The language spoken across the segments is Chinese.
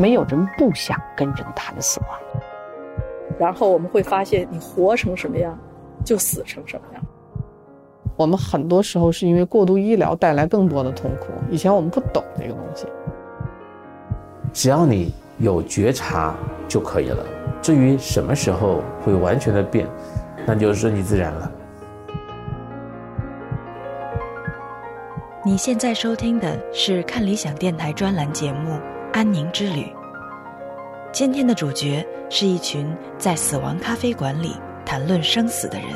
没有人不想跟人谈死亡。然后我们会发现，你活成什么样，就死成什么样。我们很多时候是因为过度医疗带来更多的痛苦。以前我们不懂这个东西。只要你有觉察就可以了。至于什么时候会完全的变，那就顺其自然了。你现在收听的是看理想电台专栏节目《安宁之旅》。今天的主角是一群在死亡咖啡馆里谈论生死的人。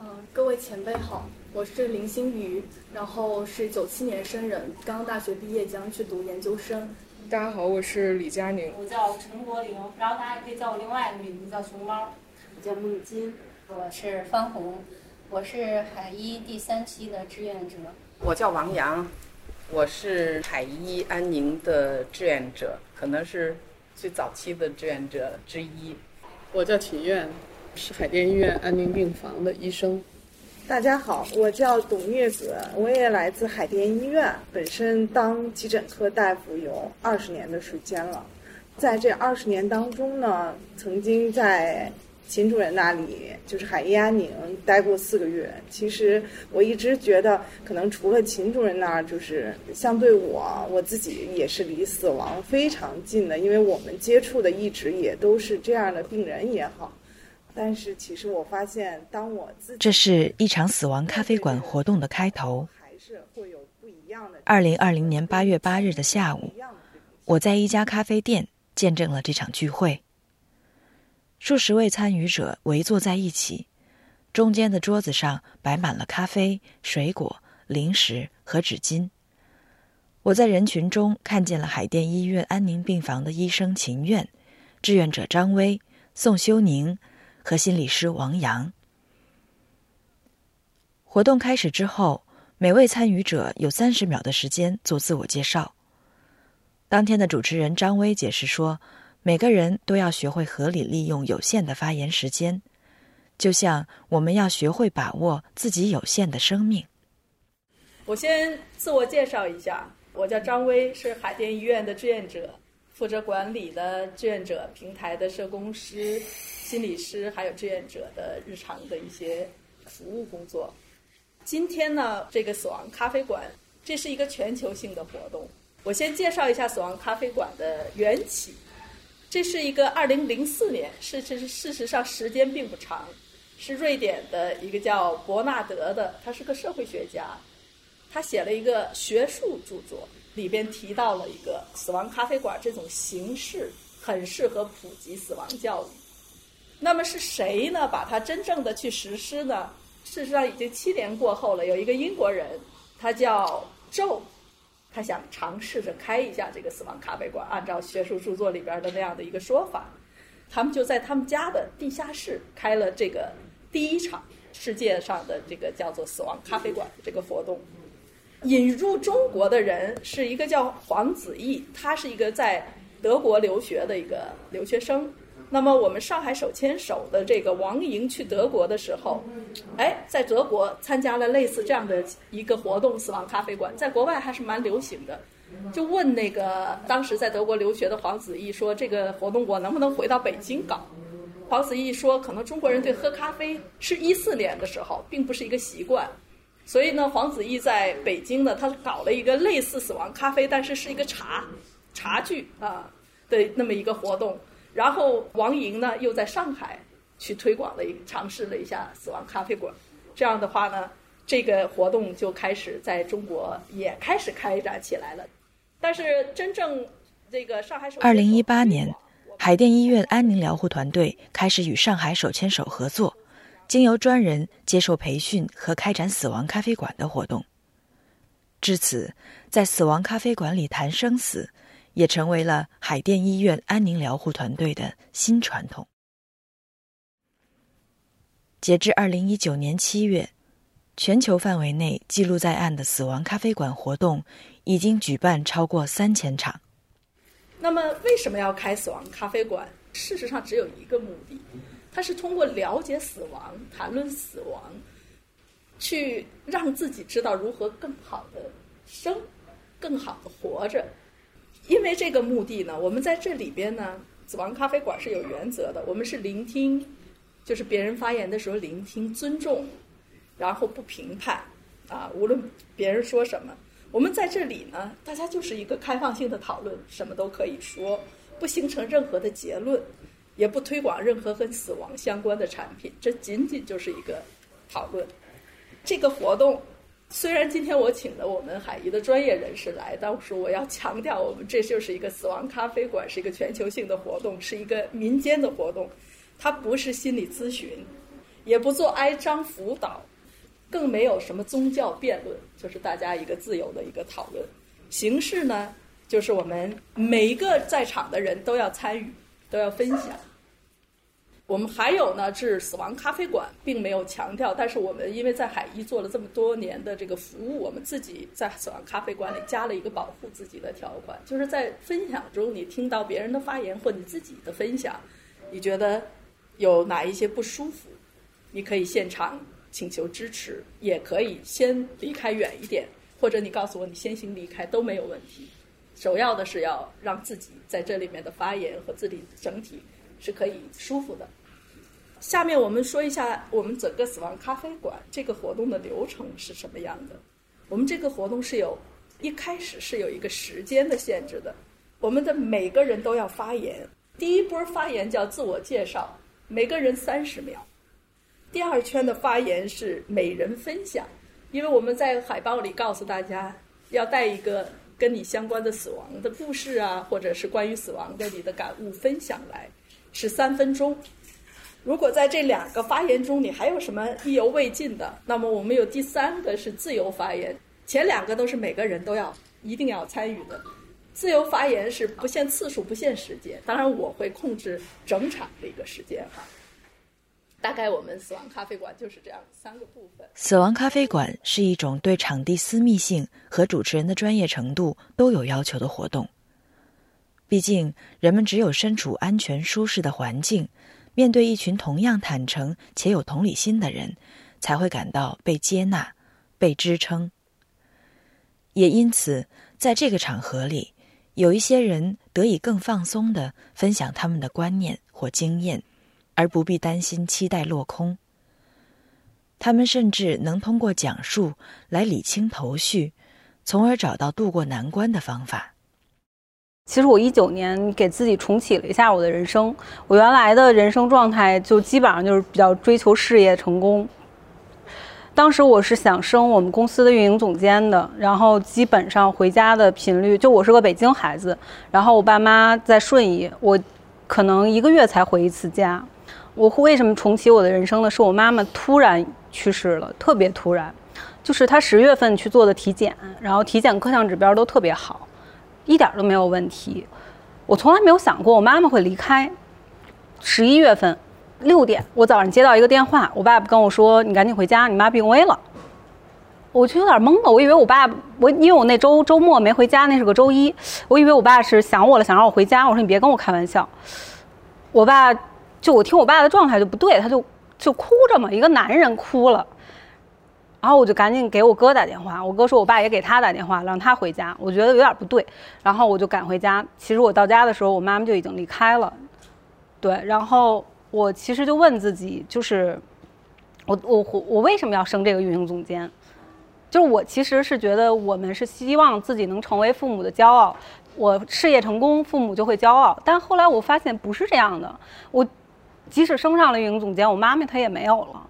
嗯，各位前辈好，我是林心雨，然后是九七年生人，刚刚大学毕业，将去读研究生。大家好，我是李佳宁。我叫陈国玲，然后大家也可以叫我另外一个名字叫熊猫。我叫孟金，我是方红，我是海医第三期的志愿者。我叫王阳，我是海医安宁的志愿者，可能是最早期的志愿者之一。我叫秦苑，是海淀医院安宁病房的医生。大家好，我叫董月子，我也来自海淀医院，本身当急诊科大夫有二十年的时间了。在这二十年当中呢，曾经在秦主任那里，就是海医安宁待过四个月。其实我一直觉得，可能除了秦主任那儿，就是相对我我自己也是离死亡非常近的，因为我们接触的一直也都是这样的病人也好。但是，其实我发现，当我自己这是一场死亡咖啡馆活动的开头。还是会有不一样的。二零二零年八月八日的下午，我在一家咖啡店见证了这场聚会。数十位参与者围坐在一起，中间的桌子上摆满了咖啡、水果、零食和纸巾。我在人群中看见了海淀医院安宁病房的医生秦苑、志愿者张威、宋修宁。和心理师王阳。活动开始之后，每位参与者有三十秒的时间做自我介绍。当天的主持人张威解释说，每个人都要学会合理利用有限的发言时间，就像我们要学会把握自己有限的生命。我先自我介绍一下，我叫张威，是海淀医院的志愿者，负责管理的志愿者平台的社工师。心理师还有志愿者的日常的一些服务工作。今天呢，这个死亡咖啡馆，这是一个全球性的活动。我先介绍一下死亡咖啡馆的缘起。这是一个二零零四年，事实事实上时间并不长，是瑞典的一个叫伯纳德的，他是个社会学家，他写了一个学术著作，里边提到了一个死亡咖啡馆这种形式，很适合普及死亡教育。那么是谁呢？把它真正的去实施呢？事实上，已经七年过后了。有一个英国人，他叫周，他想尝试着开一下这个死亡咖啡馆。按照学术著作里边的那样的一个说法，他们就在他们家的地下室开了这个第一场世界上的这个叫做死亡咖啡馆这个活动。引入中国的人是一个叫黄子毅，他是一个在德国留学的一个留学生。那么我们上海手牵手的这个王莹去德国的时候，哎，在德国参加了类似这样的一个活动——死亡咖啡馆，在国外还是蛮流行的。就问那个当时在德国留学的黄子毅说：“这个活动我能不能回到北京搞？”黄子毅说：“可能中国人对喝咖啡是一四年的时候，并不是一个习惯，所以呢，黄子毅在北京呢，他搞了一个类似死亡咖啡，但是是一个茶茶具啊的那么一个活动。”然后王莹呢又在上海去推广了一尝试了一下死亡咖啡馆，这样的话呢，这个活动就开始在中国也开始开展起来了。但是真正这个上海手二零一八年，海淀医院安宁疗护团队开始与上海手牵手合作，经由专人接受培训和开展死亡咖啡馆的活动。至此，在死亡咖啡馆里谈生死。也成为了海淀医院安宁疗护团队的新传统。截至二零一九年七月，全球范围内记录在案的死亡咖啡馆活动已经举办超过三千场。那么，为什么要开死亡咖啡馆？事实上，只有一个目的，它是通过了解死亡、谈论死亡，去让自己知道如何更好的生、更好的活着。因为这个目的呢，我们在这里边呢，死亡咖啡馆是有原则的，我们是聆听，就是别人发言的时候聆听、尊重，然后不评判，啊，无论别人说什么，我们在这里呢，大家就是一个开放性的讨论，什么都可以说，不形成任何的结论，也不推广任何跟死亡相关的产品，这仅仅就是一个讨论。这个活动。虽然今天我请了我们海医的专业人士来，但是我要强调，我们这就是一个死亡咖啡馆，是一个全球性的活动，是一个民间的活动，它不是心理咨询，也不做哀伤辅导，更没有什么宗教辩论，就是大家一个自由的一个讨论。形式呢，就是我们每一个在场的人都要参与，都要分享。我们还有呢，是死亡咖啡馆，并没有强调。但是我们因为在海医做了这么多年的这个服务，我们自己在死亡咖啡馆里加了一个保护自己的条款，就是在分享中，你听到别人的发言或你自己的分享，你觉得有哪一些不舒服，你可以现场请求支持，也可以先离开远一点，或者你告诉我你先行离开都没有问题。首要的是要让自己在这里面的发言和自己整体是可以舒服的。下面我们说一下我们整个死亡咖啡馆这个活动的流程是什么样的。我们这个活动是有一开始是有一个时间的限制的，我们的每个人都要发言。第一波发言叫自我介绍，每个人三十秒。第二圈的发言是每人分享，因为我们在海报里告诉大家要带一个跟你相关的死亡的故事啊，或者是关于死亡的你的感悟分享来，是三分钟。如果在这两个发言中你还有什么意犹未尽的，那么我们有第三个是自由发言。前两个都是每个人都要一定要参与的，自由发言是不限次数、不限时间。当然，我会控制整场的一个时间哈。大概我们死亡咖啡馆就是这样三个部分。死亡咖啡馆是一种对场地私密性和主持人的专业程度都有要求的活动。毕竟，人们只有身处安全舒适的环境。面对一群同样坦诚且有同理心的人，才会感到被接纳、被支撑。也因此，在这个场合里，有一些人得以更放松的分享他们的观念或经验，而不必担心期待落空。他们甚至能通过讲述来理清头绪，从而找到渡过难关的方法。其实我一九年给自己重启了一下我的人生，我原来的人生状态就基本上就是比较追求事业成功。当时我是想升我们公司的运营总监的，然后基本上回家的频率，就我是个北京孩子，然后我爸妈在顺义，我可能一个月才回一次家。我为什么重启我的人生呢？是我妈妈突然去世了，特别突然，就是她十月份去做的体检，然后体检各项指标都特别好。一点都没有问题，我从来没有想过我妈妈会离开。十一月份六点，我早上接到一个电话，我爸爸跟我说：“你赶紧回家，你妈病危了。”我就有点懵了，我以为我爸，我因为我那周周末没回家，那是个周一，我以为我爸是想我了，想让我回家。我说：“你别跟我开玩笑。”我爸就我听我爸的状态就不对，他就就哭着嘛，一个男人哭了。然后我就赶紧给我哥打电话，我哥说我爸也给他打电话，让他回家。我觉得有点不对，然后我就赶回家。其实我到家的时候，我妈妈就已经离开了。对，然后我其实就问自己，就是我我我为什么要升这个运营总监？就是我其实是觉得我们是希望自己能成为父母的骄傲，我事业成功，父母就会骄傲。但后来我发现不是这样的，我即使升上了运营总监，我妈妈她也没有了。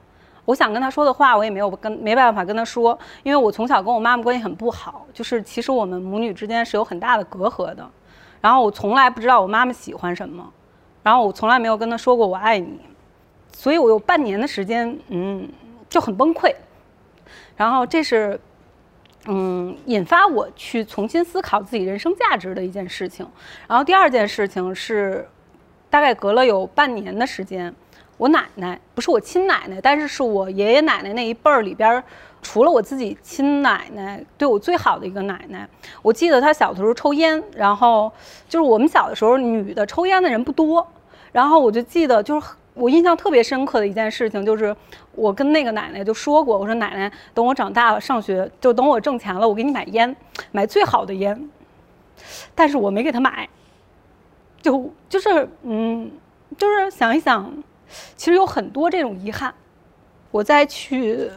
我想跟他说的话，我也没有跟没办法跟他说，因为我从小跟我妈妈关系很不好，就是其实我们母女之间是有很大的隔阂的。然后我从来不知道我妈妈喜欢什么，然后我从来没有跟她说过我爱你，所以我有半年的时间，嗯，就很崩溃。然后这是，嗯，引发我去重新思考自己人生价值的一件事情。然后第二件事情是，大概隔了有半年的时间。我奶奶不是我亲奶奶，但是是我爷爷奶奶那一辈儿里边，除了我自己亲奶奶对我最好的一个奶奶。我记得她小的时候抽烟，然后就是我们小的时候女的抽烟的人不多，然后我就记得就是我印象特别深刻的一件事情就是，我跟那个奶奶就说过，我说奶奶，等我长大了上学，就等我挣钱了，我给你买烟，买最好的烟。但是我没给她买，就就是嗯，就是想一想，其实有很多这种遗憾。我再去，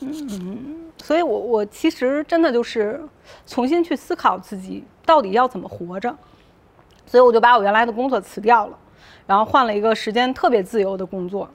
嗯，所以我我其实真的就是重新去思考自己到底要怎么活着，所以我就把我原来的工作辞掉了。然后换了一个时间特别自由的工作，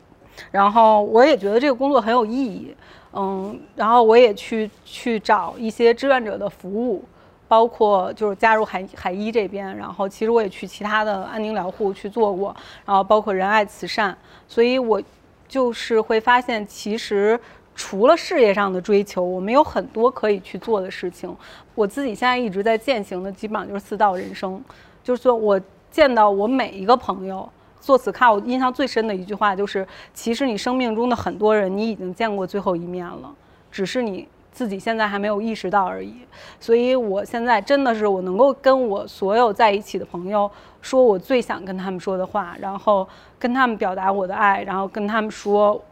然后我也觉得这个工作很有意义，嗯，然后我也去去找一些志愿者的服务，包括就是加入海海医这边，然后其实我也去其他的安宁疗护去做过，然后包括仁爱慈善，所以我就是会发现，其实除了事业上的追求，我们有很多可以去做的事情。我自己现在一直在践行的，基本上就是四道人生，就是说我见到我每一个朋友。做此卡，我印象最深的一句话就是：其实你生命中的很多人，你已经见过最后一面了，只是你自己现在还没有意识到而已。所以我现在真的是，我能够跟我所有在一起的朋友说我最想跟他们说的话，然后跟他们表达我的爱，然后跟他们说，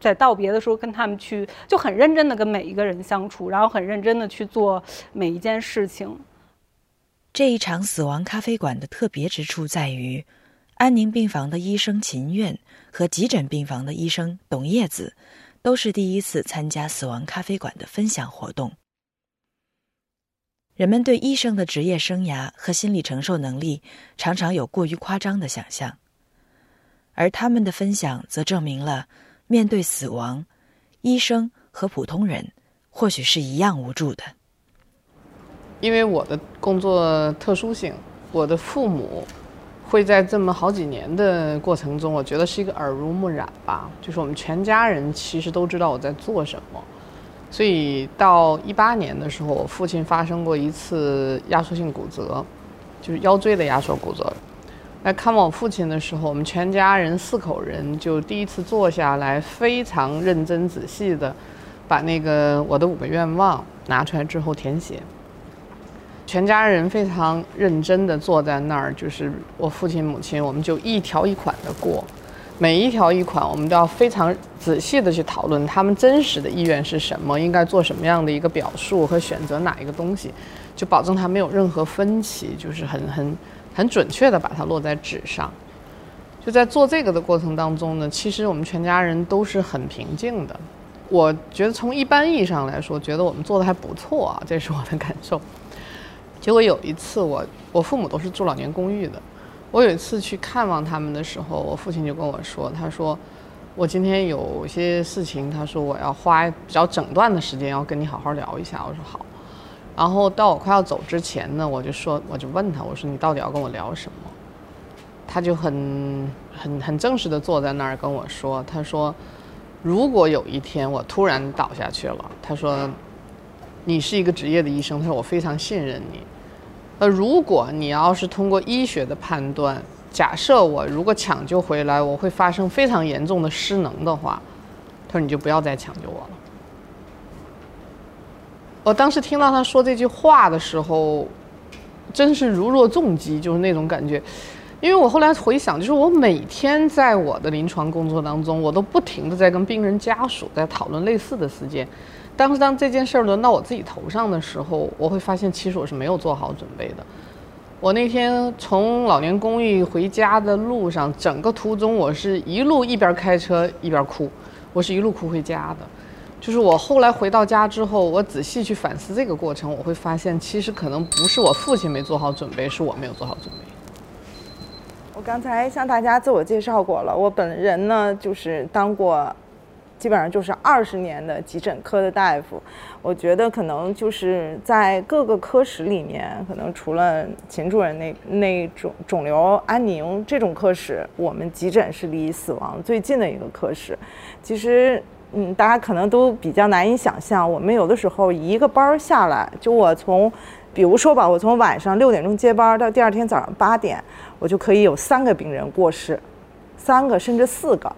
在道别的时候跟他们去，就很认真的跟每一个人相处，然后很认真的去做每一件事情。这一场死亡咖啡馆的特别之处在于。安宁病房的医生秦苑和急诊病房的医生董叶子，都是第一次参加死亡咖啡馆的分享活动。人们对医生的职业生涯和心理承受能力常常有过于夸张的想象，而他们的分享则证明了，面对死亡，医生和普通人或许是一样无助的。因为我的工作特殊性，我的父母。会在这么好几年的过程中，我觉得是一个耳濡目染吧。就是我们全家人其实都知道我在做什么，所以到一八年的时候，我父亲发生过一次压缩性骨折，就是腰椎的压缩骨折。来看望我父亲的时候，我们全家人四口人就第一次坐下来，非常认真仔细的把那个我的五个愿望拿出来之后填写。全家人非常认真地坐在那儿，就是我父亲、母亲，我们就一条一款的过，每一条一款，我们都要非常仔细地去讨论他们真实的意愿是什么，应该做什么样的一个表述和选择哪一个东西，就保证他没有任何分歧，就是很很很准确地把它落在纸上。就在做这个的过程当中呢，其实我们全家人都是很平静的。我觉得从一般意义上来说，觉得我们做的还不错啊，这是我的感受。结果有一次，我我父母都是住老年公寓的。我有一次去看望他们的时候，我父亲就跟我说：“他说我今天有些事情，他说我要花比较整段的时间要跟你好好聊一下。”我说好。然后到我快要走之前呢，我就说我就问他，我说你到底要跟我聊什么？他就很很很正式的坐在那儿跟我说：“他说如果有一天我突然倒下去了，他说你是一个职业的医生，他说我非常信任你。”呃，如果你要是通过医学的判断，假设我如果抢救回来，我会发生非常严重的失能的话，他说你就不要再抢救我了。我当时听到他说这句话的时候，真是如若重击，就是那种感觉。因为我后来回想，就是我每天在我的临床工作当中，我都不停的在跟病人家属在讨论类似的事件。当时当这件事儿轮到我自己头上的时候，我会发现其实我是没有做好准备的。我那天从老年公寓回家的路上，整个途中我是一路一边开车一边哭，我是一路哭回家的。就是我后来回到家之后，我仔细去反思这个过程，我会发现其实可能不是我父亲没做好准备，是我没有做好准备。我刚才向大家自我介绍过了，我本人呢就是当过。基本上就是二十年的急诊科的大夫，我觉得可能就是在各个科室里面，可能除了秦主任那那种肿瘤安宁这种科室，我们急诊是离死亡最近的一个科室。其实，嗯，大家可能都比较难以想象，我们有的时候一个班儿下来，就我从，比如说吧，我从晚上六点钟接班到第二天早上八点，我就可以有三个病人过世，三个甚至四个。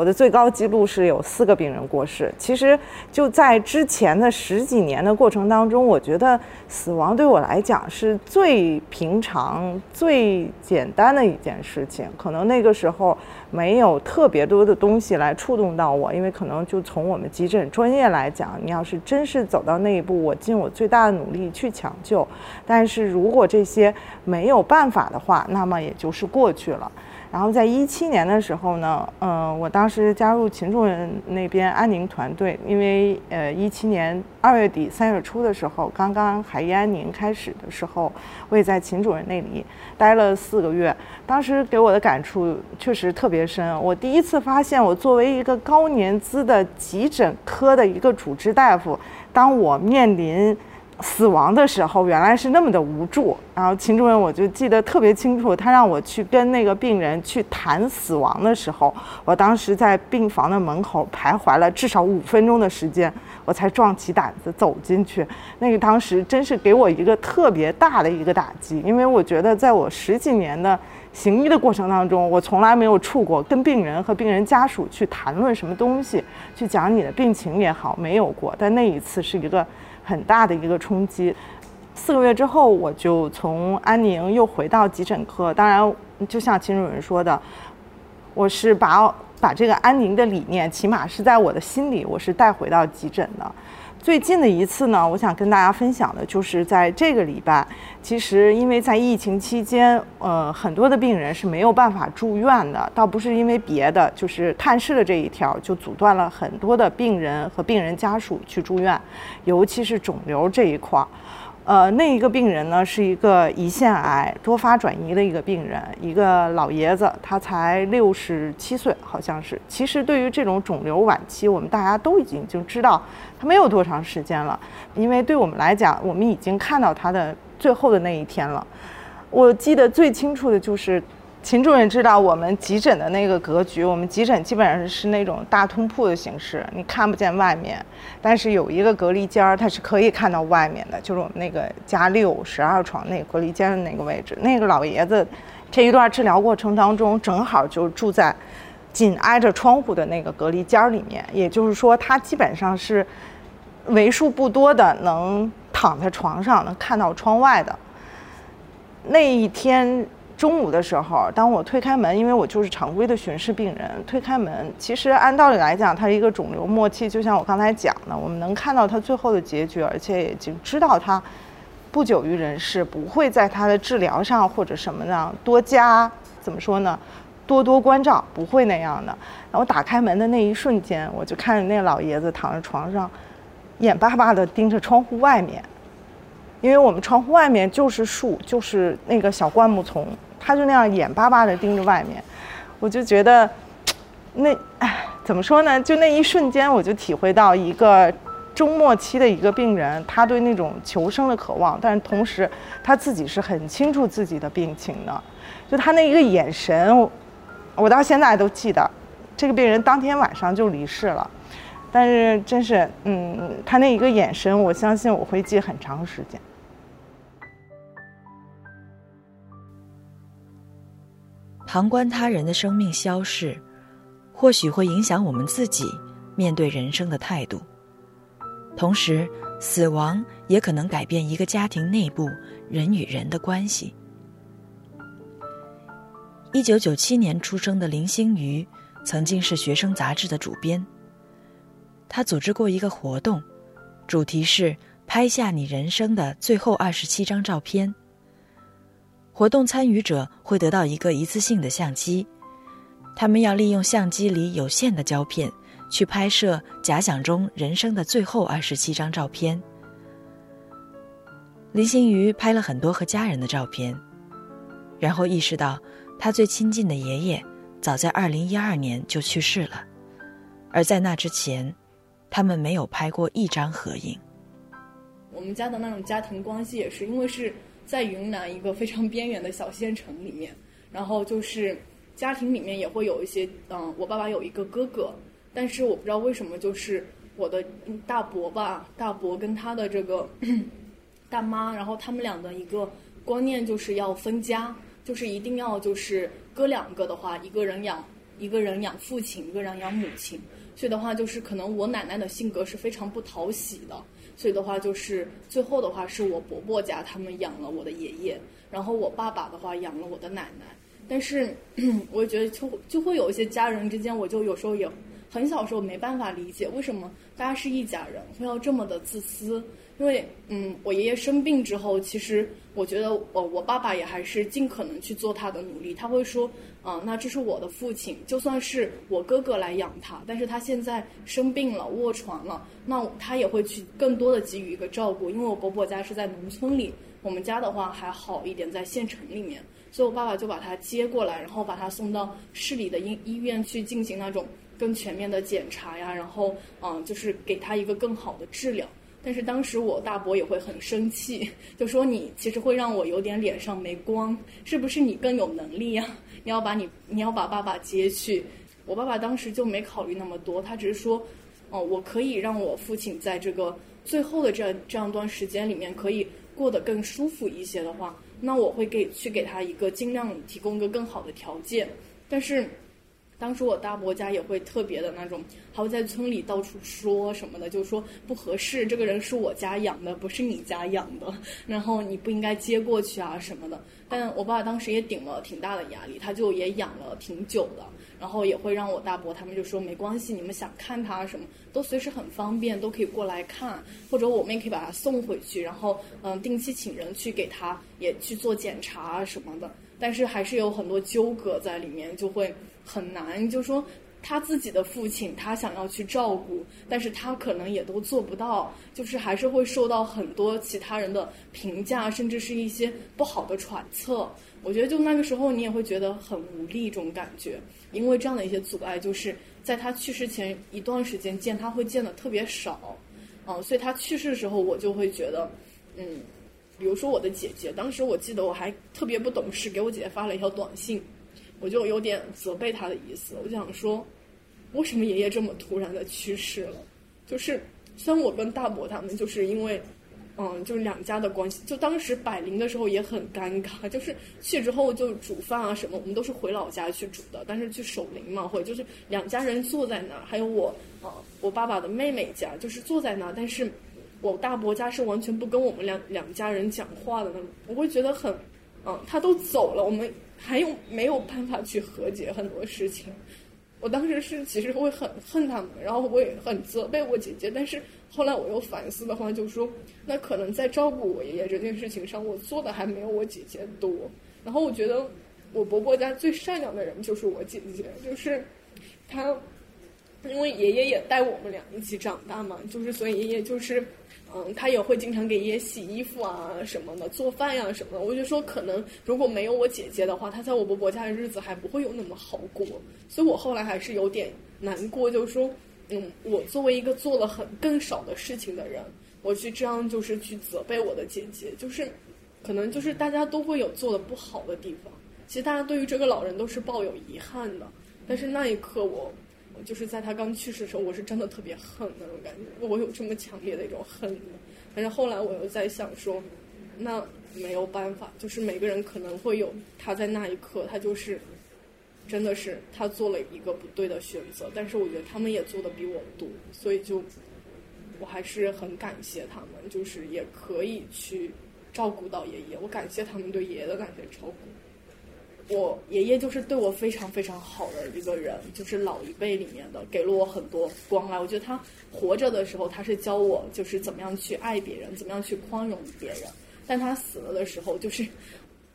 我的最高记录是有四个病人过世。其实就在之前的十几年的过程当中，我觉得死亡对我来讲是最平常、最简单的一件事情。可能那个时候没有特别多的东西来触动到我，因为可能就从我们急诊专业来讲，你要是真是走到那一步，我尽我最大的努力去抢救。但是如果这些没有办法的话，那么也就是过去了。然后在一七年的时候呢，嗯，我当时加入秦主任那边安宁团队，因为呃一七年二月底三月初的时候，刚刚海医安宁开始的时候，我也在秦主任那里待了四个月。当时给我的感触确实特别深，我第一次发现，我作为一个高年资的急诊科的一个主治大夫，当我面临。死亡的时候原来是那么的无助，然后秦主任我就记得特别清楚，他让我去跟那个病人去谈死亡的时候，我当时在病房的门口徘徊了至少五分钟的时间，我才壮起胆子走进去。那个当时真是给我一个特别大的一个打击，因为我觉得在我十几年的行医的过程当中，我从来没有触过跟病人和病人家属去谈论什么东西，去讲你的病情也好，没有过。但那一次是一个。很大的一个冲击。四个月之后，我就从安宁又回到急诊科。当然，就像秦主任说的，我是把把这个安宁的理念，起码是在我的心里，我是带回到急诊的。最近的一次呢，我想跟大家分享的就是在这个礼拜。其实，因为在疫情期间，呃，很多的病人是没有办法住院的，倒不是因为别的，就是探视的这一条就阻断了很多的病人和病人家属去住院，尤其是肿瘤这一块儿。呃，那一个病人呢，是一个胰腺癌多发转移的一个病人，一个老爷子，他才六十七岁，好像是。其实对于这种肿瘤晚期，我们大家都已经就知道他没有多长时间了，因为对我们来讲，我们已经看到他的最后的那一天了。我记得最清楚的就是。秦主任知道我们急诊的那个格局，我们急诊基本上是那种大通铺的形式，你看不见外面，但是有一个隔离间儿，它是可以看到外面的，就是我们那个加六十二床那隔离间的那个位置。那个老爷子这一段治疗过程当中，正好就住在紧挨着窗户的那个隔离间儿里面，也就是说，他基本上是为数不多的能躺在床上能看到窗外的。那一天。中午的时候，当我推开门，因为我就是常规的巡视病人，推开门，其实按道理来讲，它是一个肿瘤末期，就像我刚才讲的，我们能看到它最后的结局，而且已经知道它不久于人世，不会在它的治疗上或者什么呢多加怎么说呢，多多关照，不会那样的。然后打开门的那一瞬间，我就看着那老爷子躺在床上，眼巴巴地盯着窗户外面，因为我们窗户外面就是树，就是那个小灌木丛。他就那样眼巴巴地盯着外面，我就觉得，那唉，怎么说呢？就那一瞬间，我就体会到一个中末期的一个病人，他对那种求生的渴望，但是同时他自己是很清楚自己的病情的。就他那一个眼神，我到现在都记得。这个病人当天晚上就离世了，但是真是，嗯，他那一个眼神，我相信我会记很长时间。旁观他人的生命消逝，或许会影响我们自己面对人生的态度。同时，死亡也可能改变一个家庭内部人与人的关系。一九九七年出生的林星瑜，曾经是学生杂志的主编。他组织过一个活动，主题是拍下你人生的最后二十七张照片。活动参与者会得到一个一次性的相机，他们要利用相机里有限的胶片去拍摄假想中人生的最后二十七张照片。林心瑜拍了很多和家人的照片，然后意识到他最亲近的爷爷早在二零一二年就去世了，而在那之前，他们没有拍过一张合影。我们家的那种家庭关系也是因为是。在云南一个非常边远的小县城里面，然后就是家庭里面也会有一些，嗯，我爸爸有一个哥哥，但是我不知道为什么，就是我的大伯吧，大伯跟他的这个 大妈，然后他们俩的一个观念就是要分家，就是一定要就是哥两个的话，一个人养一个人养父亲，一个人养母亲。所以的话，就是可能我奶奶的性格是非常不讨喜的。所以的话，就是最后的话，是我伯伯家他们养了我的爷爷，然后我爸爸的话养了我的奶奶。但是，我觉得就就会有一些家人之间，我就有时候也很小时候没办法理解，为什么大家是一家人会要这么的自私。因为，嗯，我爷爷生病之后，其实我觉得我我爸爸也还是尽可能去做他的努力。他会说，啊，那这是我的父亲，就算是我哥哥来养他，但是他现在生病了，卧床了，那他也会去更多的给予一个照顾。因为我伯伯家是在农村里，我们家的话还好一点，在县城里面，所以我爸爸就把他接过来，然后把他送到市里的医医院去进行那种更全面的检查呀，然后，嗯，就是给他一个更好的治疗。但是当时我大伯也会很生气，就说你其实会让我有点脸上没光，是不是你更有能力呀？你要把你你要把爸爸接去。我爸爸当时就没考虑那么多，他只是说，哦，我可以让我父亲在这个最后的这这样段时间里面可以过得更舒服一些的话，那我会给去给他一个尽量提供一个更好的条件。但是。当时我大伯家也会特别的那种，还会在村里到处说什么的，就说不合适，这个人是我家养的，不是你家养的，然后你不应该接过去啊什么的。但我爸当时也顶了挺大的压力，他就也养了挺久的，然后也会让我大伯他们就说没关系，你们想看他什么都随时很方便，都可以过来看，或者我们也可以把他送回去，然后嗯定期请人去给他也去做检查什么的。但是还是有很多纠葛在里面，就会很难。就说他自己的父亲，他想要去照顾，但是他可能也都做不到，就是还是会受到很多其他人的评价，甚至是一些不好的揣测。我觉得就那个时候，你也会觉得很无力，这种感觉。因为这样的一些阻碍，就是在他去世前一段时间见他会见的特别少，嗯，所以他去世的时候，我就会觉得，嗯。比如说我的姐姐，当时我记得我还特别不懂事，给我姐姐发了一条短信，我就有点责备他的意思。我就想说，为什么爷爷这么突然的去世了？就是虽然我跟大伯他们就是因为，嗯，就是两家的关系，就当时百灵的时候也很尴尬，就是去之后就煮饭啊什么，我们都是回老家去煮的，但是去守灵嘛，或者就是两家人坐在那儿，还有我啊，我爸爸的妹妹家就是坐在那儿，但是。我大伯家是完全不跟我们两两家人讲话的那种，我会觉得很，嗯，他都走了，我们还有没有办法去和解很多事情？我当时是其实会很恨他们，然后我也很责备我姐姐，但是后来我又反思的话，就说那可能在照顾我爷爷这件事情上，我做的还没有我姐姐多。然后我觉得我伯伯家最善良的人就是我姐姐，就是他，因为爷爷也带我们俩一起长大嘛，就是所以爷爷就是。嗯，他也会经常给爷爷洗衣服啊什么的，做饭呀什么的。我就说，可能如果没有我姐姐的话，他在我伯伯家的日子还不会有那么好过。所以我后来还是有点难过，就是说，嗯，我作为一个做了很更少的事情的人，我去这样就是去责备我的姐姐，就是可能就是大家都会有做的不好的地方。其实大家对于这个老人都是抱有遗憾的，但是那一刻我。就是在他刚去世的时候，我是真的特别恨那种感觉，我有这么强烈的一种恨。但是后来我又在想说，那没有办法，就是每个人可能会有他在那一刻，他就是真的是他做了一个不对的选择。但是我觉得他们也做的比我多，所以就我还是很感谢他们，就是也可以去照顾到爷爷。我感谢他们对爷爷的感觉照顾。我爷爷就是对我非常非常好的一个人，就是老一辈里面的，给了我很多关爱。我觉得他活着的时候，他是教我就是怎么样去爱别人，怎么样去宽容别人。但他死了的时候，就是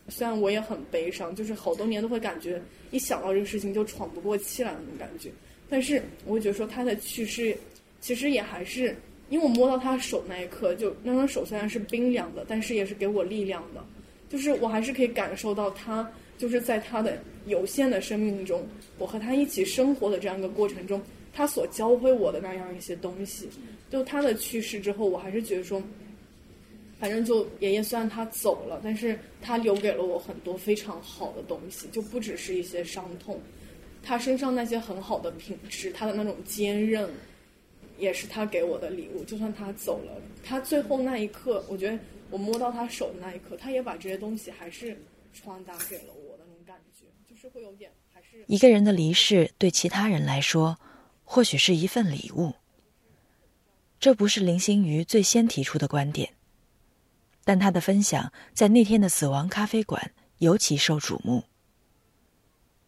虽然我也很悲伤，就是好多年都会感觉一想到这个事情就喘不过气来那种感觉。但是我觉得说他的去世，其实也还是因为我摸到他手那一刻，就那双手虽然是冰凉的，但是也是给我力量的，就是我还是可以感受到他。就是在他的有限的生命中，我和他一起生活的这样一个过程中，他所教会我的那样一些东西，就他的去世之后，我还是觉得说，反正就爷爷虽然他走了，但是他留给了我很多非常好的东西，就不只是一些伤痛，他身上那些很好的品质，他的那种坚韧，也是他给我的礼物。就算他走了，他最后那一刻，我觉得我摸到他手的那一刻，他也把这些东西还是传达给了我。一个人的离世对其他人来说，或许是一份礼物。这不是林心如最先提出的观点，但他的分享在那天的死亡咖啡馆尤其受瞩目。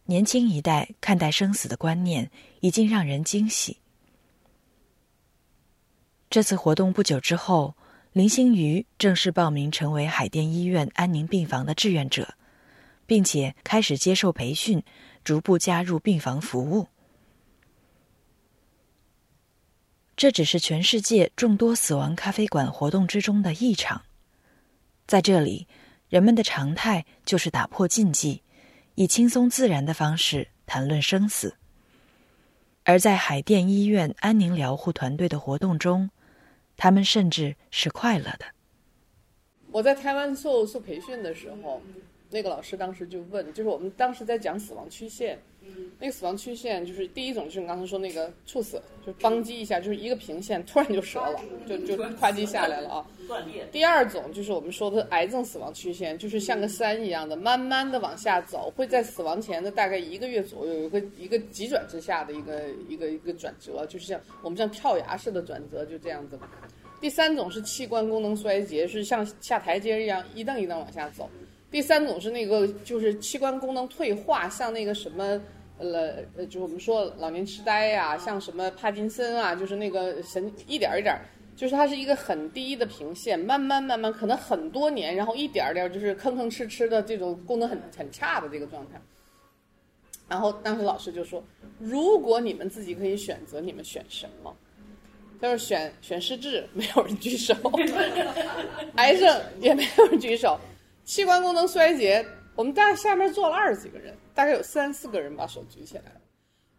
年轻一代看待生死的观念已经让人惊喜。这次活动不久之后，林心如正式报名成为海淀医院安宁病房的志愿者，并且开始接受培训，逐步加入病房服务。这只是全世界众多死亡咖啡馆活动之中的一场，在这里，人们的常态就是打破禁忌。以轻松自然的方式谈论生死，而在海淀医院安宁疗护团队的活动中，他们甚至是快乐的。我在台湾受受培训的时候，那个老师当时就问，就是我们当时在讲死亡曲线。那个死亡曲线就是第一种，就是你刚才说那个猝死，就邦击一下，就是一个平线突然就折了，就就咵叽下来了啊。断裂。第二种就是我们说的癌症死亡曲线，就是像个山一样的，慢慢的往下走，会在死亡前的大概一个月左右，有个一个急转直下的一个一个一个转折，就是像我们像跳崖式的转折，就这样子。第三种是器官功能衰竭，是像下台阶一样一蹬一蹬往下走。第三种是那个就是器官功能退化，像那个什么。呃呃，就我们说老年痴呆呀，像什么帕金森啊，就是那个神一点一点，就是它是一个很低的平线，慢慢慢慢，可能很多年，然后一点点就是吭吭哧哧的这种功能很很差的这个状态。然后当时老师就说，如果你们自己可以选择，你们选什么？他说选选失智，没有人举手；癌症也没有人举手；器官功能衰竭。我们大下面坐了二十几个人，大概有三四个人把手举起来了，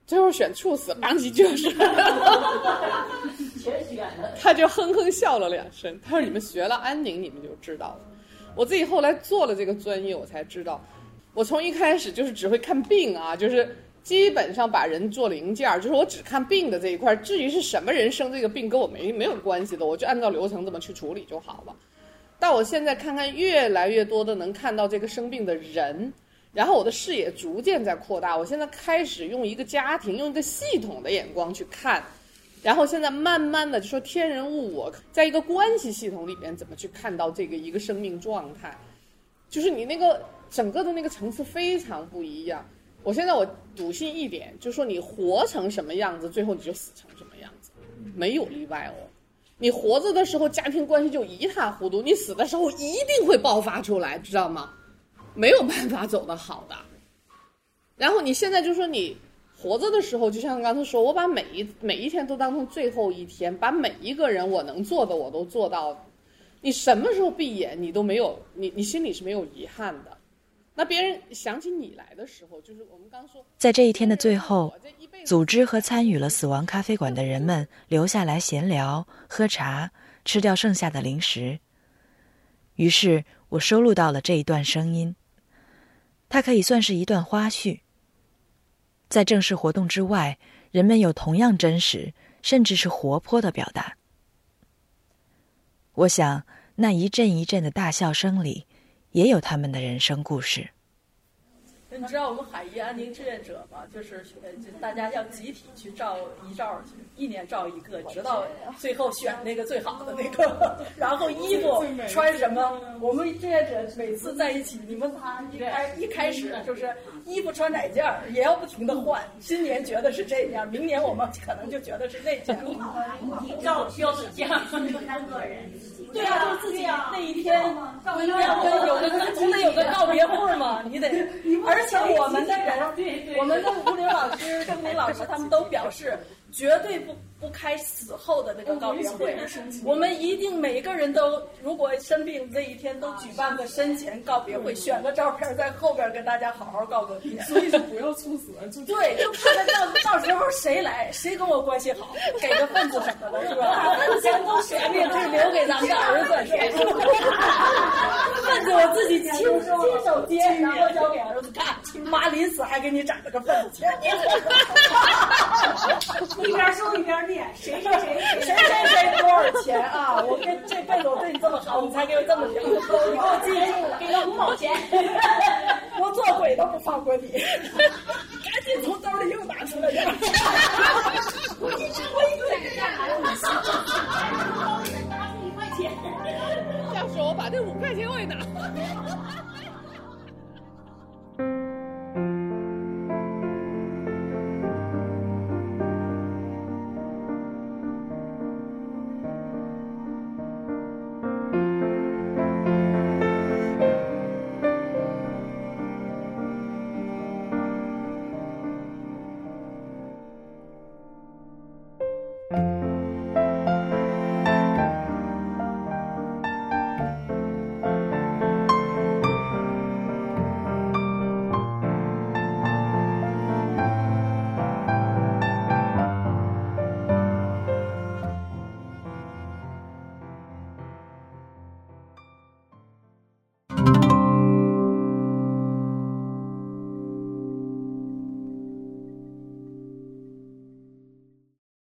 最后选猝死，当即就是，他就哼哼笑了两声。他说：“你们学了安宁，你们就知道了。我自己后来做了这个专业，我才知道，我从一开始就是只会看病啊，就是基本上把人做零件，就是我只看病的这一块。至于是什么人生这个病，跟我没没有关系的，我就按照流程这么去处理就好了。”但我现在看看越来越多的能看到这个生病的人，然后我的视野逐渐在扩大。我现在开始用一个家庭、用一个系统的眼光去看，然后现在慢慢的就说天人物我，在一个关系系统里边怎么去看到这个一个生命状态，就是你那个整个的那个层次非常不一样。我现在我笃信一点，就是说你活成什么样子，最后你就死成什么样子，没有例外哦。你活着的时候，家庭关系就一塌糊涂；你死的时候，一定会爆发出来，知道吗？没有办法走得好的。然后你现在就说你活着的时候，就像刚才说，我把每一每一天都当成最后一天，把每一个人我能做的我都做到。你什么时候闭眼，你都没有，你你心里是没有遗憾的。那别人想起你来的时候，就是我们刚说，在这一天的最后，组织和参与了死亡咖啡馆的人们留下来闲聊、喝茶、吃掉剩下的零食。于是我收录到了这一段声音，它可以算是一段花絮。在正式活动之外，人们有同样真实，甚至是活泼的表达。我想，那一阵一阵的大笑声里。也有他们的人生故事。你知道我们海怡安宁志愿者吗？就是呃，大家要集体去照遗照去，一年照一个，直到最后选那个最好的那个。然后衣服穿什么？我们志愿者每次在一起，你们他一开一开始就是衣服穿哪件儿，也要不停的换。今年觉得是这样，明年我们可能就觉得是那件。照标准件，单 个人。对啊，就是自己那一天，不应该跟有个总得有个告别会嘛，你得。而且我们的人，我们的吴林老师、郑林老师他们都表示，绝对不。不开死后的那个告别会，我们一定每个人都，如果生病那一天都举办个生前告别会，选个照片在后边跟大家好好告个别。所以就不要猝死，就对，就看到到时候谁来，谁跟我关系好，给个份子什么的，是吧？钱都舍命是留给咱们的儿子，份子我自己亲亲手接，然后交给儿子看。妈临死还给你攒了个份子钱，一边说一边。谁谁谁谁谁谁多少钱啊？我跟这辈子我对你这么好，你才给我这么多，你给我记住了，给个五毛钱，我做鬼都不放过你，赶紧从兜里又拿出来点儿。我一直我一直在拿着五十，拿出一块钱。要是我把这五块钱我也拿。